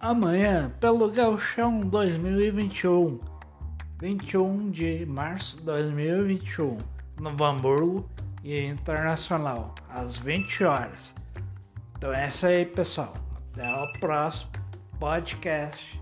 amanhã pelo Galchão 2021, 21 de março de 2021, no Hamburgo e Internacional, às 20 horas. Então é isso aí, pessoal. Até o próximo podcast.